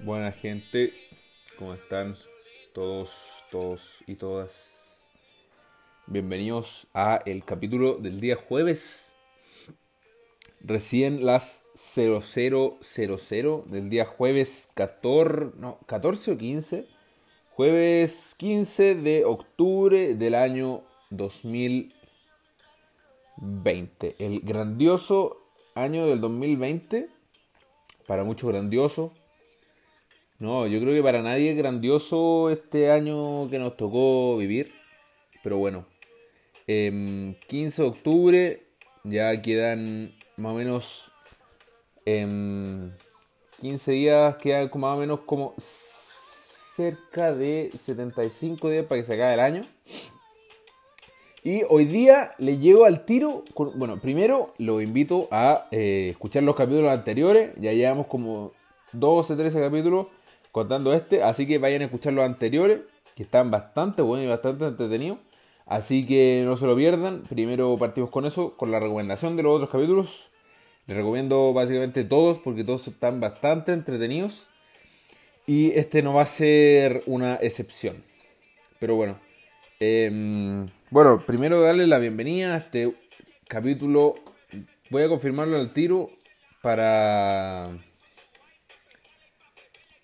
Buena gente, ¿cómo están todos, todos y todas? Bienvenidos a el capítulo del día jueves. Recién las 0000 del día jueves 14, no, 14 o 15. Jueves 15 de octubre del año 2020. El grandioso año del 2020. Para muchos grandioso, no, yo creo que para nadie es grandioso este año que nos tocó vivir. Pero bueno, 15 em, de octubre ya quedan más o menos 15 em, días, quedan más o menos como cerca de 75 días para que se acabe el año. Y hoy día le llego al tiro. bueno, primero lo invito a eh, escuchar los capítulos anteriores. Ya llevamos como 12, 13 capítulos contando este. Así que vayan a escuchar los anteriores, que están bastante buenos y bastante entretenidos. Así que no se lo pierdan. Primero partimos con eso, con la recomendación de los otros capítulos. Les recomiendo básicamente todos porque todos están bastante entretenidos. Y este no va a ser una excepción. Pero bueno. Em, bueno, primero darle la bienvenida a este capítulo. Voy a confirmarlo al tiro para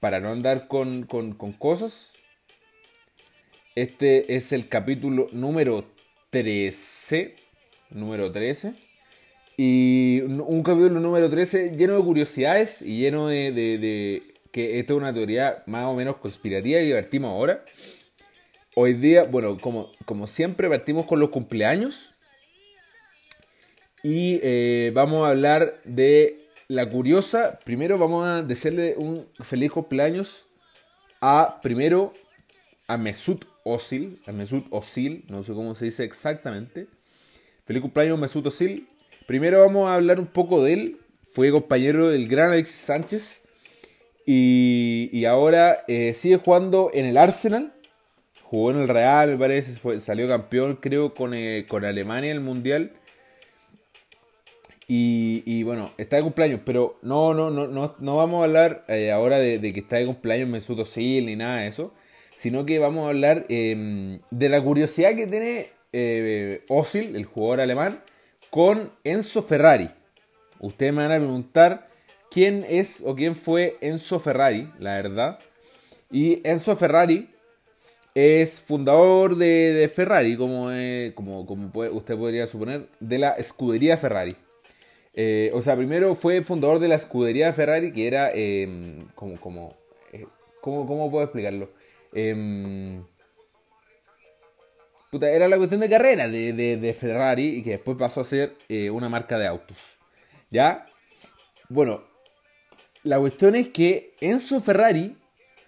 para no andar con, cosas. Este es el capítulo número 13. Número 13. Y un capítulo número 13 lleno de curiosidades y lleno de, que esta es una teoría más o menos conspirativa y divertimos ahora. Hoy día, bueno, como, como siempre, partimos con los cumpleaños. Y eh, vamos a hablar de la curiosa, primero vamos a decirle un feliz cumpleaños a, primero, a Mesut Özil, a Mesut Özil, no sé cómo se dice exactamente. Feliz cumpleaños Mesut Özil. Primero vamos a hablar un poco de él. Fue compañero del gran Alexis Sánchez y, ahora eh, sigue jugando en el Arsenal. Jugó en el Real, me parece, salió campeón creo con, eh, con Alemania en el Mundial y, bueno, está de cumpleaños, pero no, no, no, no, no vamos a hablar eh, ahora de, que está de cumpleaños Mesut Özil ni nada de eso, sino que vamos a hablar em, de la curiosidad que tiene eh, el jugador alemán, con Enzo Ferrari. Ustedes me van a preguntar quién es o quién fue Enzo Ferrari, la verdad. Y Enzo Ferrari es fundador de, Ferrari, como, como, como usted podría suponer, de la escudería Ferrari. Eh, o sea, primero fue fundador de la escudería de Ferrari, que era em, como, como, eh, ¿cómo, puedo explicarlo? Em, puta, era la cuestión de carrera de, Ferrari y que después pasó a ser eh, una marca de autos. ¿Ya? Bueno, la cuestión es que Enzo Ferrari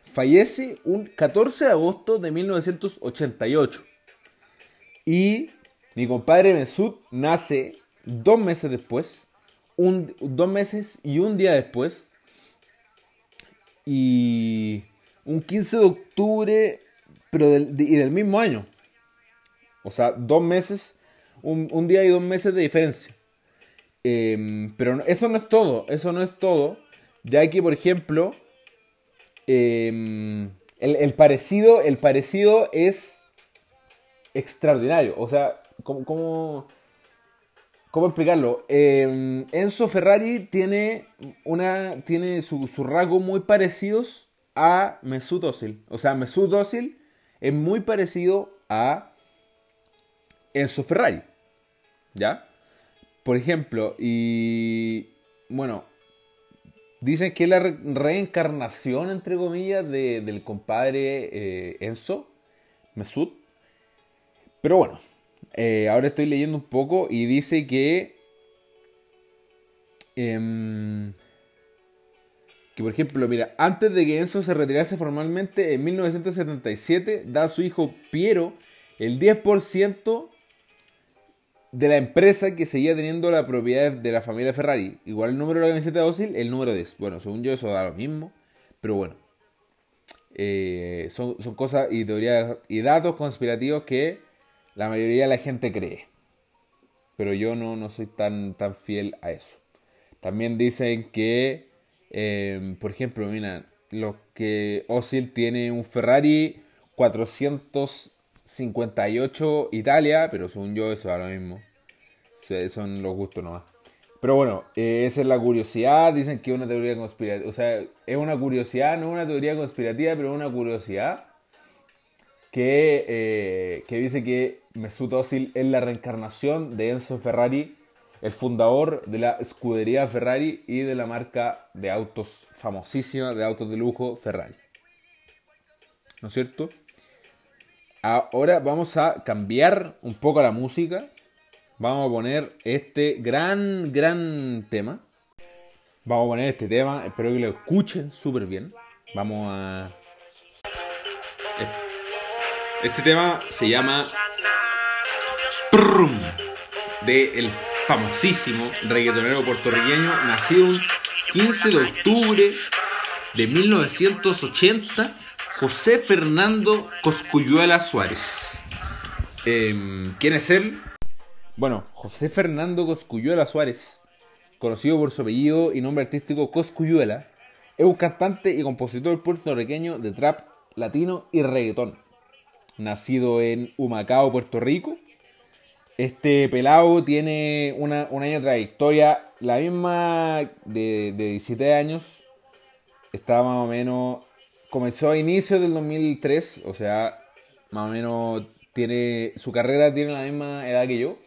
fallece un 14 de agosto de 1988. Y mi compadre Mesut nace dos meses después, un, dos meses y un día después. Y un 15 de octubre, pero del, y del mismo año. O sea, dos meses, un, día y dos meses de diferencia. Em, pero eso no es todo, eso no es todo. Ya que, por ejemplo, em, el, el, parecido, el parecido es extraordinario. O sea, como, como ¿Cómo explicarlo? Em, Enzo Ferrari tiene, una, tiene sus su rasgos muy parecidos a Mesut Özil. O sea, Mesut Özil es muy parecido a Enzo Ferrari. ¿Ya? Por ejemplo, y bueno, dicen que es la reencarnación, entre comillas, del compadre eh, Enzo, Mesut. Pero bueno, eh, ahora estoy leyendo un poco y dice que. Em, que por ejemplo, mira, antes de que Enzo se retirase formalmente en 1977, da a su hijo Piero el 10% de la empresa que seguía teniendo la propiedad de la familia Ferrari. Igual el número de la camiseta de Osil, el número 10. Bueno, según yo eso da lo mismo, pero bueno. Eh, son, son cosas y teorías y datos conspirativos que la mayoría de la gente cree. Pero yo no, no soy tan, tan fiel a eso. También dicen que, em, por ejemplo, mira, los que Osil tiene un Ferrari 458 Italia, pero según yo eso es lo mismo. Son los gustos nomás. Pero bueno, eh, esa es la curiosidad. Dicen que es una teoría conspirativa. O sea, es una curiosidad, no es una teoría conspirativa, pero una curiosidad que, eh, que dice que Mesut Özil es la reencarnación de Enzo Ferrari, el fundador de la escudería Ferrari y de la marca de autos famosísima, de autos de lujo Ferrari. ¿No es cierto? Ahora vamos a cambiar un poco la música vamos a poner este gran, gran tema. Vamos a poner este tema, espero que lo escuchen súper bien. Vamos a... Este tema se llama De el famosísimo reggaetonero puertorriqueño, nacido el 15 de octubre de 1980, José Fernando Coscuyuela Suárez. Em, ¿Quién es él? Bueno, José Fernando Coscuyuela Suárez, conocido por su apellido y nombre artístico Coscuyuela, es un cantante y compositor puertorriqueño de trap latino y reggaetón. Nacido en Humacao, Puerto Rico, este pelado tiene una, un año de trayectoria, la misma de, de 17 años. Está más o menos. Comenzó a inicios del 2003, o sea, más o menos tiene. Su carrera tiene la misma edad que yo.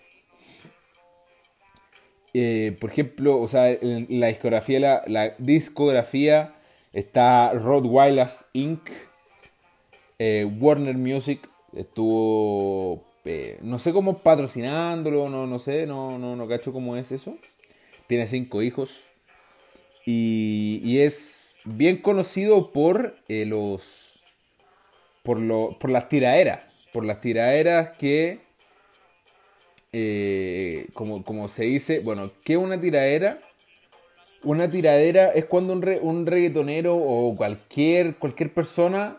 Eh, por ejemplo, o sea, en la discografía, la, la discografía está Rottweilers Inc., eh, Warner Music estuvo, eh, no sé cómo patrocinándolo, no, no sé, no, no, no cacho cómo es eso. Tiene cinco hijos y, y es bien conocido por los, por, lo, por las tiraderas, por las tiraderas que eh, como, como se dice, bueno, ¿qué es una tiradera? Una tiradera es cuando un, un reggaetonero o cualquier, cualquier persona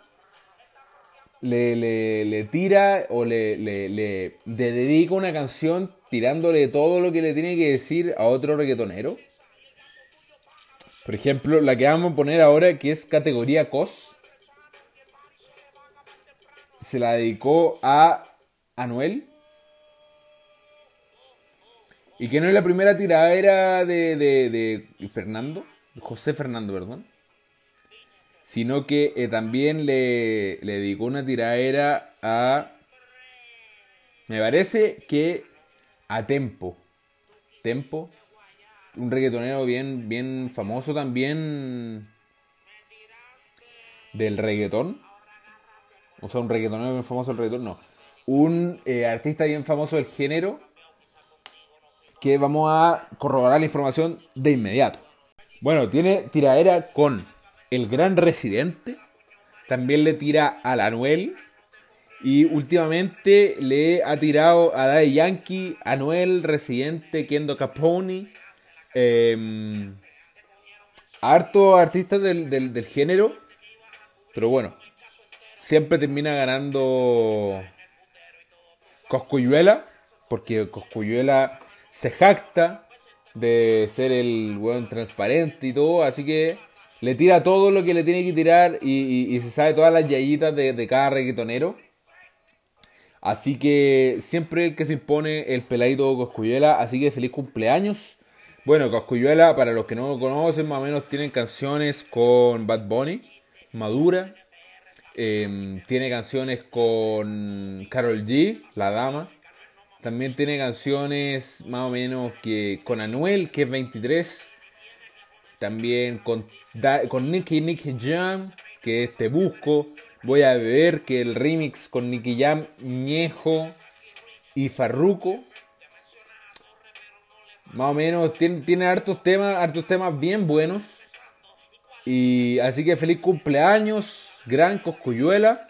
le, le, tira o le, le, dedica una canción tirándole todo lo que le tiene que decir a otro reggaetonero. Por ejemplo, la que vamos a poner ahora, que es categoría COS, se la dedicó a Anuel y que no es la primera tiradera de, de, de Fernando, José Fernando, perdón. Sino que eh, también le, le dedicó una tiradera a. Me parece que a Tempo. Tempo. Un reggaetonero bien, bien famoso también del reggaetón. O sea, un reggaetonero bien famoso del reggaetón, no. Un eh, artista bien famoso del género que vamos a corroborar la información de inmediato. Bueno, tiene tiradera con el gran residente, también le tira al Anuel y últimamente le ha tirado a Daddy Yankee, Anuel, Residente, Kendo Capone, eh, harto artistas del, del, del género, pero bueno, siempre termina ganando Coscuyuela, porque Coscuyuela se jacta de ser el weón transparente y todo, así que le tira todo lo que le tiene que tirar y, se sabe todas las yayitas de, cada reggaetonero. Así que siempre que se impone el peladito Coscuyuela, así que feliz cumpleaños. Bueno, Coscuyuela, para los que no lo conocen, más o menos tienen canciones con Bad Bunny, Madura. Em, tiene canciones con Carol G, La Dama. También tiene canciones más o menos que con Anuel, que es 23. También con, con Nicky Nicky Jam, que es Te Busco. Voy a ver que el remix con Nicky Jam, Ñejo y Farruko. Más o menos tiene, tiene hartos temas, hartos temas bien buenos. Y así que feliz cumpleaños, gran Coscuyuela.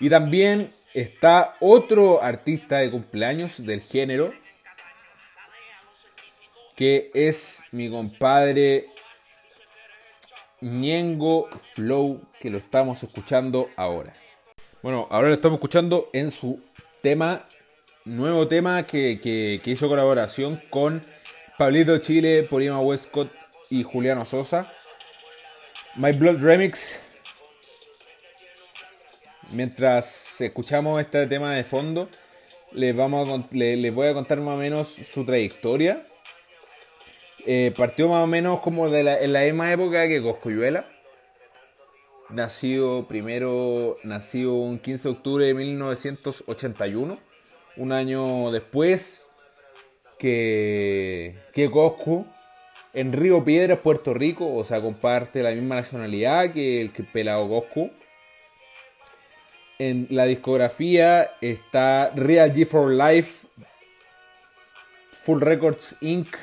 Y también está otro artista de cumpleaños del género, que es mi compadre Ñengo Flow, que lo estamos escuchando ahora. Bueno, ahora lo estamos escuchando en su tema, nuevo tema que, que, hizo colaboración con Pablito Chile, Polima Westcott y Juliano Sosa. My Blood Remix. Mientras escuchamos este tema de fondo, les, vamos les, voy a contar más o menos su trayectoria. Eh, partió más o menos como de la, en la misma época que Coscuyuela. Nacido primero, nació un 15 de octubre de 1981, un año después que, que en Río Piedras, Puerto Rico, o sea, comparte la misma nacionalidad que el que pelado Coscu. En la discografía está Real G for Life, Full Records Inc.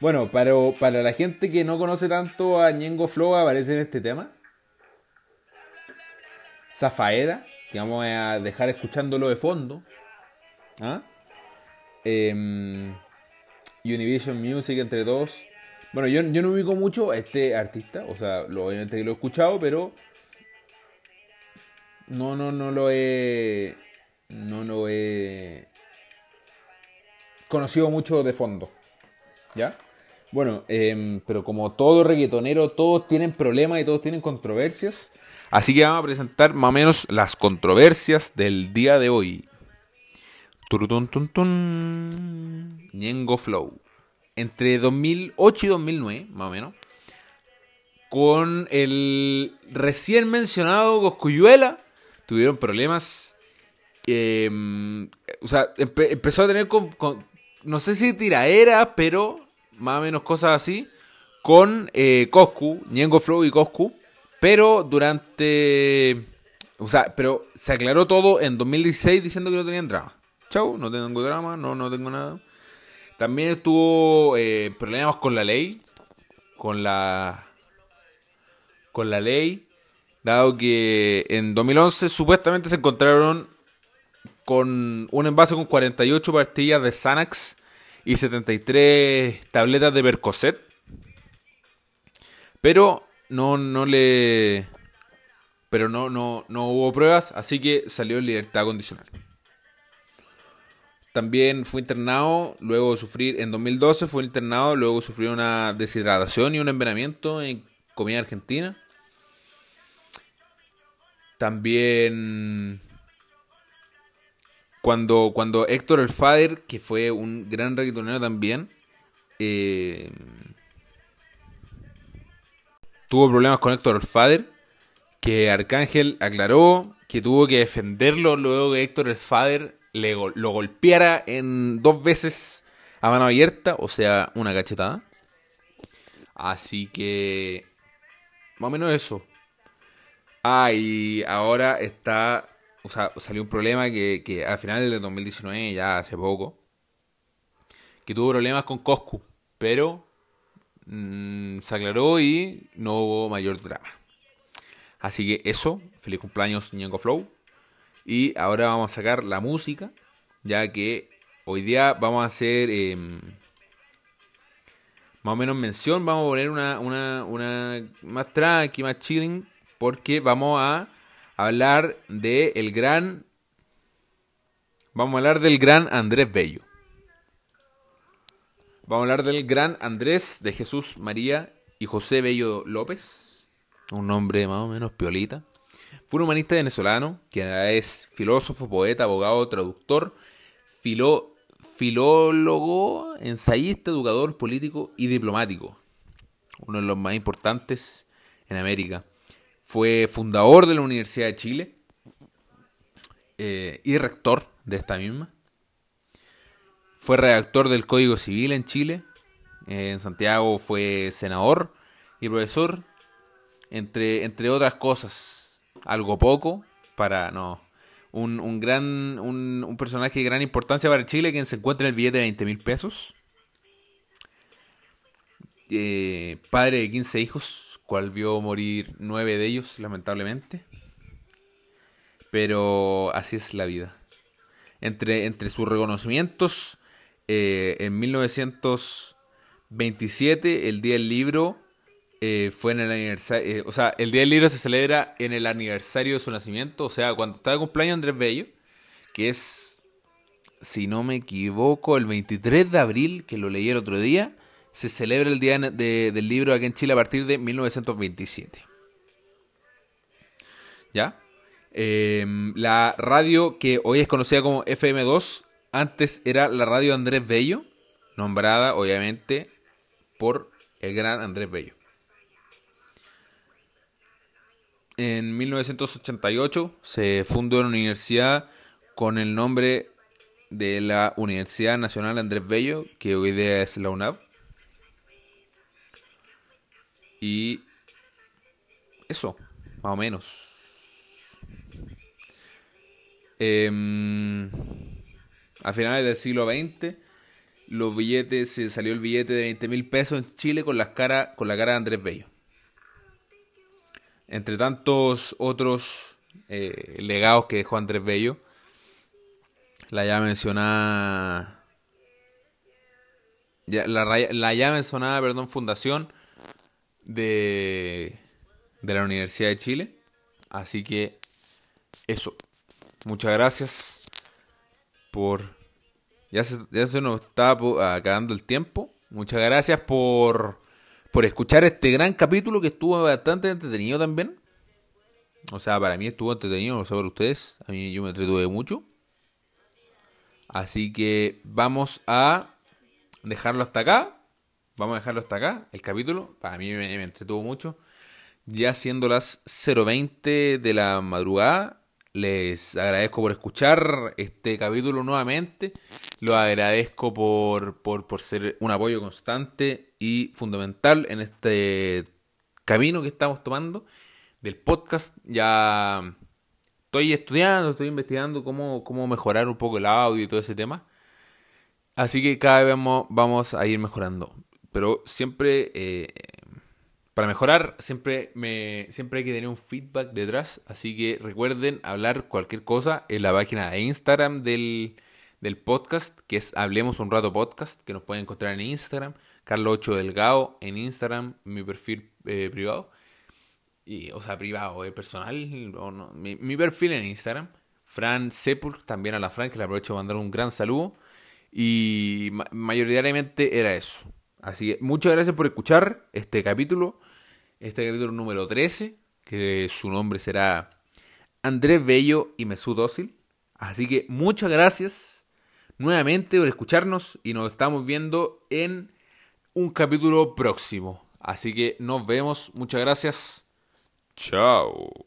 Bueno, para, para la gente que no conoce tanto a Ñengo Flow, aparece en este tema. Zafaera, que vamos a dejar escuchándolo de fondo. ¿Ah? Em, Univision Music entre dos. Bueno, yo, yo no ubico mucho a este artista, o sea, lo, obviamente lo he escuchado, pero no, no, no lo he. No lo he. Conocido mucho de fondo. ¿Ya? Bueno, em, pero como todo reggaetonero, todos tienen problemas y todos tienen controversias. Así que vamos a presentar más o menos las controversias del día de hoy. Turutun tun tun. Ñengo Flow. Entre 2008 y 2009, más o menos. Con el recién mencionado Coscuyuela tuvieron problemas. Em, o sea, empezó a tener con, no sé si tiraera, pero más o menos cosas así, con eh, Coscu, Flow y Coscu. Pero durante. O sea, pero se aclaró todo en 2016 diciendo que no tenían drama. Chau, no tengo drama, no, no tengo nada. También estuvo eh, problemas con la ley. Con la. Con la ley. Dado que en 2011 supuestamente se encontraron con un envase con 48 pastillas de Xanax y 73 tabletas de Percocet. Pero no, no le. Pero no, no, no hubo pruebas, así que salió en libertad condicional. También fue internado, luego de sufrir, en 2012 fue internado, luego sufrió una deshidratación y un envenenamiento en comida argentina. También cuando, cuando Héctor el Fader, que fue un gran reggaetonero también, eh, tuvo problemas con Héctor el Fader, que Arcángel aclaró que tuvo que defenderlo luego que Héctor el Fader le, lo golpeara en dos veces a mano abierta, o sea, una cachetada. Así que, más o menos eso. Ah, y ahora está. O sea, salió un problema que, al final del 2019, ya hace poco, que tuvo problemas con Coscu, pero mm, se aclaró y no hubo mayor drama. Así que eso, feliz cumpleaños Ñengo Flow. Y ahora vamos a sacar la música, ya que hoy día vamos a hacer em, más o menos mención, vamos a poner una, una, una más tranqui, más chilling porque vamos a hablar de el gran vamos a hablar del gran Andrés Bello. Vamos a hablar del gran Andrés de Jesús María y José Bello López, un nombre más o menos piolita. Fue un humanista venezolano, que es filósofo, poeta, abogado, traductor, filólogo, ensayista, educador, político y diplomático. Uno de los más importantes en América. Fue fundador de la Universidad de Chile eh, y rector de esta misma. Fue redactor del Código Civil en Chile. en Santiago fue senador y profesor, entre, entre otras cosas. Algo poco para no. Un, gran un, personaje de gran importancia para Chile quien se encuentra en el billete de 20 mil pesos. Eh, padre de 15 hijos, cual vio morir nueve de ellos, lamentablemente. Pero así es la vida. Entre, entre sus reconocimientos, eh, en 1927, el Día del Libro eh, fue en el aniversario. Eh, o sea, el Día del Libro se celebra en el aniversario de su nacimiento, o sea, cuando está de cumpleaños Andrés Bello, que es, si no me equivoco, el 23 de abril, que lo leí el otro día se celebra el Día del Libro aquí en Chile a partir de 1927. ¿Ya? Em, la radio que hoy es conocida como FM2, antes era la radio Andrés Bello, nombrada obviamente por el gran Andrés Bello. En 1988 se fundó una universidad con el nombre de la Universidad Nacional Andrés Bello, que hoy día es la UNAV. Y eso, más o menos. Em, a finales del siglo XX, los billetes, se salió el billete de 20 mil pesos en Chile con, las cara, con la cara de Andrés Bello. Entre tantos otros eh, legados que dejó Andrés Bello, la ya mencionada. la, ya mencionada, perdón, fundación de, de la Universidad de Chile. Así que eso. Muchas gracias por... Ya se, ya se nos está acabando el tiempo. Muchas gracias por, por escuchar este gran capítulo que estuvo bastante entretenido también. O sea, para mí estuvo entretenido, no sé por ustedes. A mí yo me entretuve mucho. Así que vamos a dejarlo hasta acá. Vamos a dejarlo hasta acá, el capítulo. Para mí me, entretuvo mucho. Ya siendo las 0.20 de la madrugada, les agradezco por escuchar este capítulo nuevamente. Lo agradezco por, por, por ser un apoyo constante y fundamental en este camino que estamos tomando del podcast. Ya estoy estudiando, estoy investigando cómo, cómo mejorar un poco el audio y todo ese tema. Así que cada vez vamos, vamos a ir mejorando. Pero siempre, eh, para mejorar, siempre, me, siempre hay que tener un feedback detrás. Así que recuerden hablar cualquier cosa en la página de Instagram del, del podcast, que es Hablemos un rato podcast, que nos pueden encontrar en Instagram. Carlos 8 Delgado en Instagram, mi perfil eh, privado y, o sea, privado, eh, personal, mi, perfil en Instagram, Fran Sepul, también a la Fran, que le aprovecho para mandar un gran saludo. Y mayoritariamente era eso. Así que muchas gracias por escuchar este capítulo, este capítulo número 13, que su nombre será Andrés Bello y Mesut Dócil. Así que muchas gracias nuevamente por escucharnos y nos estamos viendo en un capítulo próximo. Así que nos vemos, muchas gracias. Ciao.